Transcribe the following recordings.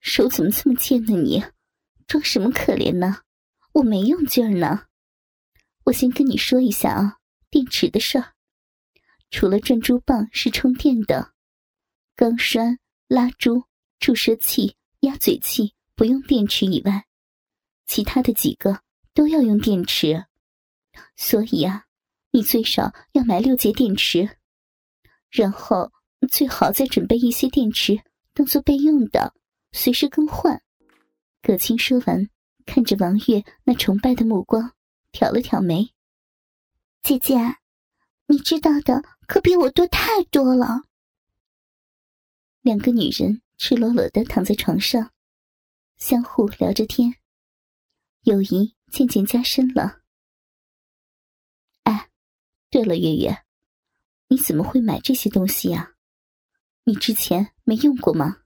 手怎么这么贱呢？你装什么可怜呢？我没用劲儿呢。我先跟你说一下啊，电池的事儿。除了转珠棒是充电的，钢栓、拉珠、注射器、鸭嘴器不用电池以外，其他的几个都要用电池。所以啊，你最少要买六节电池，然后最好再准备一些电池当做备用的，随时更换。葛青说完，看着王月那崇拜的目光，挑了挑眉：“姐姐，你知道的。”可比我多太多了。两个女人赤裸裸的躺在床上，相互聊着天，友谊渐渐加深了。哎，对了，月月，你怎么会买这些东西呀？你之前没用过吗？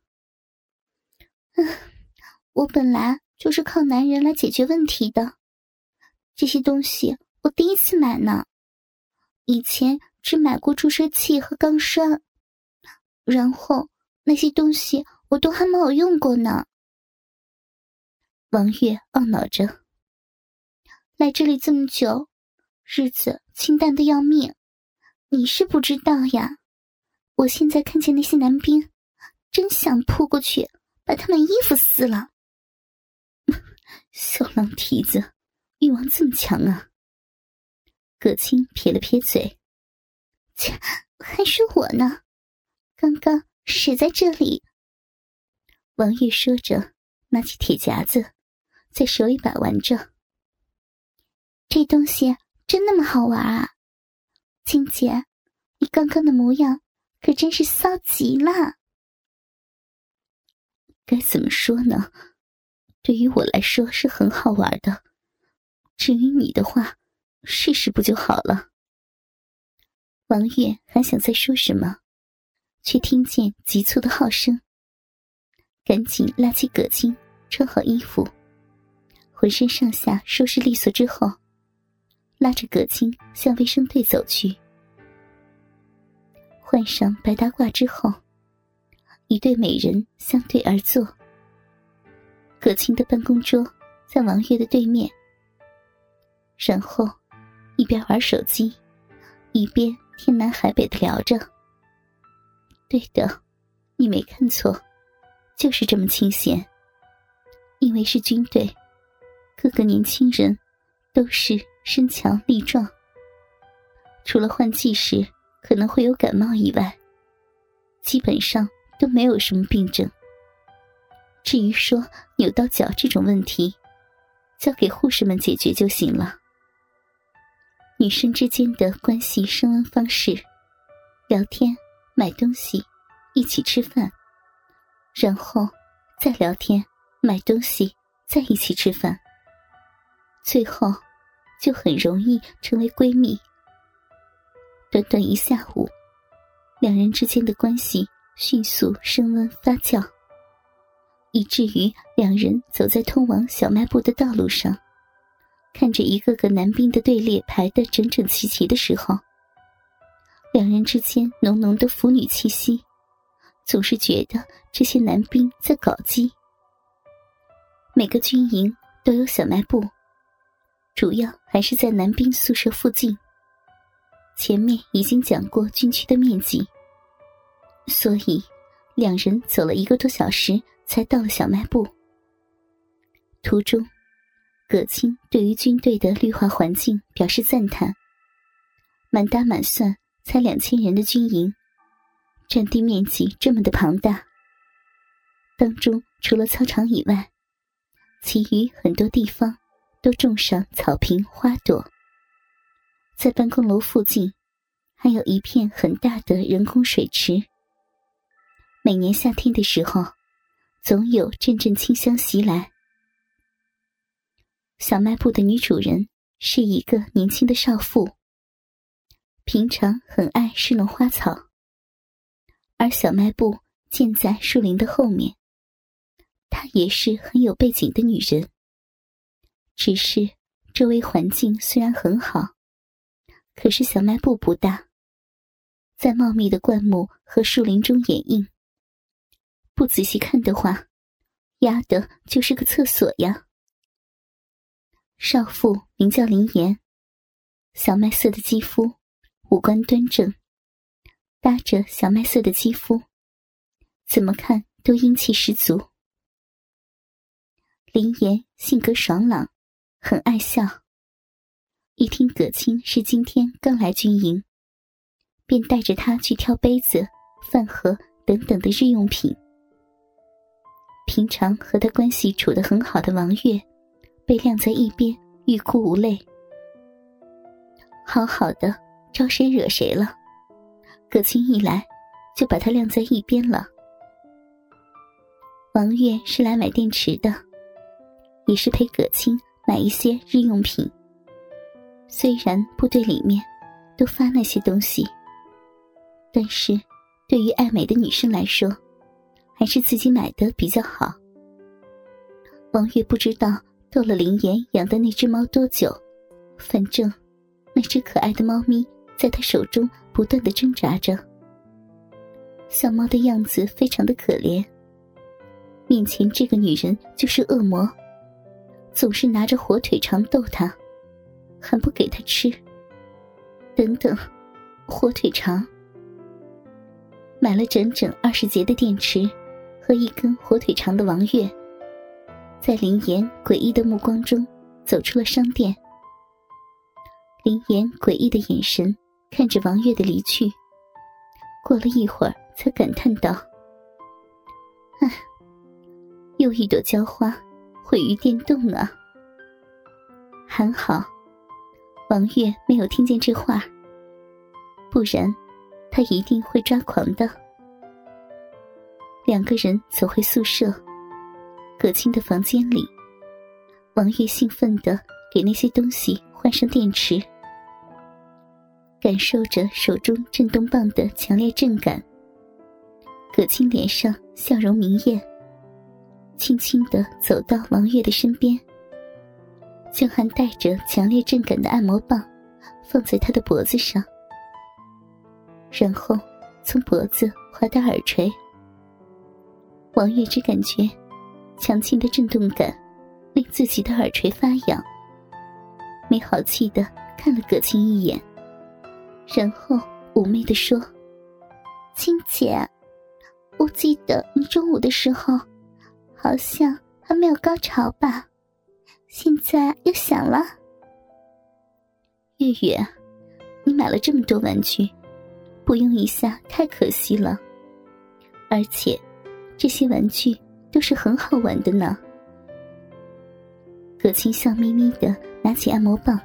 我本来就是靠男人来解决问题的，这些东西我第一次买呢，以前。只买过注射器和钢栓，然后那些东西我都还没有用过呢。王月懊恼着，来这里这么久，日子清淡的要命，你是不知道呀。我现在看见那些男兵，真想扑过去把他们衣服撕了。小狼蹄子，欲望这么强啊！葛青撇了撇嘴。切，还是我呢！刚刚死在这里。王玉说着，拿起铁夹子，在手里把玩着。这东西真那么好玩啊？金姐，你刚刚的模样可真是骚极了。该怎么说呢？对于我来说是很好玩的，至于你的话，试试不就好了？王月还想再说什么，却听见急促的号声，赶紧拉起葛青，穿好衣服，浑身上下收拾利索之后，拉着葛青向卫生队走去。换上白大褂之后，一对美人相对而坐。葛青的办公桌在王月的对面，然后一边玩手机，一边。天南海北的聊着，对的，你没看错，就是这么清闲。因为是军队，各个年轻人都是身强力壮，除了换季时可能会有感冒以外，基本上都没有什么病症。至于说扭到脚这种问题，交给护士们解决就行了。女生之间的关系升温方式：聊天、买东西、一起吃饭，然后再聊天、买东西、再一起吃饭，最后就很容易成为闺蜜。短短一下午，两人之间的关系迅速升温发酵，以至于两人走在通往小卖部的道路上。看着一个个男兵的队列排得整整齐齐的时候，两人之间浓浓的腐女气息，总是觉得这些男兵在搞基。每个军营都有小卖部，主要还是在男兵宿舍附近。前面已经讲过军区的面积，所以两人走了一个多小时才到了小卖部。途中。葛青对于军队的绿化环境表示赞叹。满打满算才两千人的军营，占地面积这么的庞大。当中除了操场以外，其余很多地方都种上草坪花朵。在办公楼附近，还有一片很大的人工水池。每年夏天的时候，总有阵阵清香袭来。小卖部的女主人是一个年轻的少妇，平常很爱侍弄花草。而小卖部建在树林的后面，她也是很有背景的女人。只是周围环境虽然很好，可是小卖部不大，在茂密的灌木和树林中掩映。不仔细看的话，压的就是个厕所呀。少妇名叫林岩，小麦色的肌肤，五官端正，搭着小麦色的肌肤，怎么看都英气十足。林岩性格爽朗，很爱笑。一听葛青是今天刚来军营，便带着他去挑杯子、饭盒等等的日用品。平常和他关系处得很好的王月，被晾在一边，欲哭无泪。好好的，招谁惹谁了？葛青一来，就把他晾在一边了。王月是来买电池的，也是陪葛青买一些日用品。虽然部队里面都发那些东西，但是对于爱美的女生来说，还是自己买的比较好。王月不知道逗了林岩养的那只猫多久，反正那只可爱的猫咪在他手中不断的挣扎着。小猫的样子非常的可怜，面前这个女人就是恶魔，总是拿着火腿肠逗他。还不给他吃。等等，火腿肠。买了整整二十节的电池和一根火腿肠的王月，在林岩诡异的目光中走出了商店。林岩诡异的眼神看着王月的离去，过了一会儿才感叹道：“唉，又一朵娇花毁于电动啊！还好。”王月没有听见这话，不然他一定会抓狂的。两个人走回宿舍，葛青的房间里，王月兴奋的给那些东西换上电池，感受着手中震动棒的强烈震感。葛青脸上笑容明艳，轻轻的走到王月的身边。将还带着强烈震感的按摩棒放在他的脖子上，然后从脖子滑到耳垂。王月只感觉强劲的震动感令自己的耳垂发痒，没好气的看了葛青一眼，然后妩媚的说：“青姐，我记得你中午的时候好像还没有高潮吧？”现在又想了，月月，你买了这么多玩具，不用一下太可惜了。而且，这些玩具都是很好玩的呢。葛青笑眯眯的拿起按摩棒，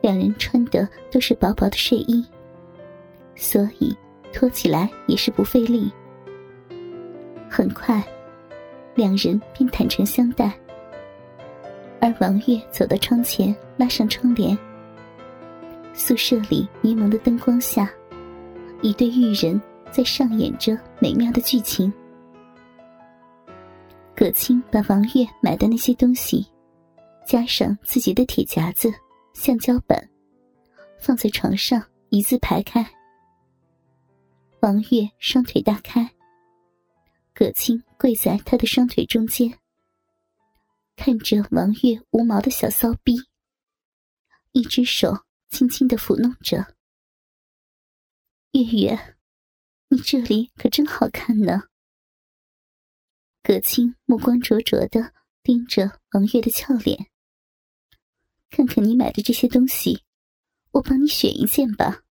两人穿的都是薄薄的睡衣，所以脱起来也是不费力。很快，两人便坦诚相待。而王月走到窗前，拉上窗帘。宿舍里迷蒙的灯光下，一对玉人在上演着美妙的剧情。葛青把王月买的那些东西，加上自己的铁夹子、橡胶板，放在床上一字排开。王月双腿大开，葛青跪在他的双腿中间。看着王月无毛的小骚逼，一只手轻轻的抚弄着。月月，你这里可真好看呢。葛青目光灼灼的盯着王月的俏脸，看看你买的这些东西，我帮你选一件吧。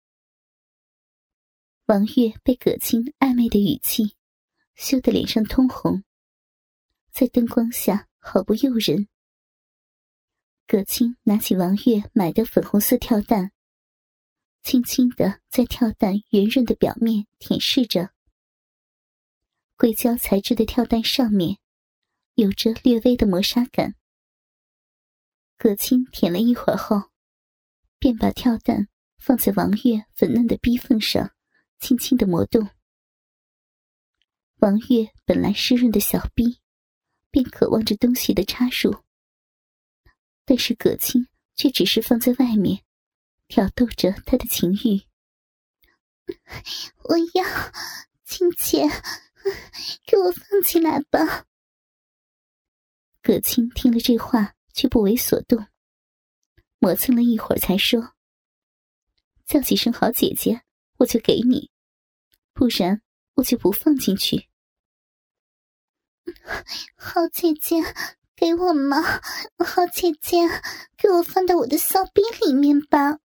王月被葛青暧昧的语气羞得脸上通红，在灯光下。好不诱人。葛青拿起王月买的粉红色跳蛋，轻轻的在跳蛋圆润的表面舔舐着。硅胶材质的跳蛋上面，有着略微的磨砂感。葛青舔了一会儿后，便把跳蛋放在王月粉嫩的逼缝上，轻轻的磨动。王月本来湿润的小逼。便渴望着东西的插入，但是葛青却只是放在外面，挑逗着他的情欲。我要，青姐，给我放进来吧。葛青听了这话，却不为所动，磨蹭了一会儿，才说：“叫几声好姐姐，我就给你；不然，我就不放进去。”好姐姐，给我嘛！好姐姐，给我放到我的骚逼里面吧！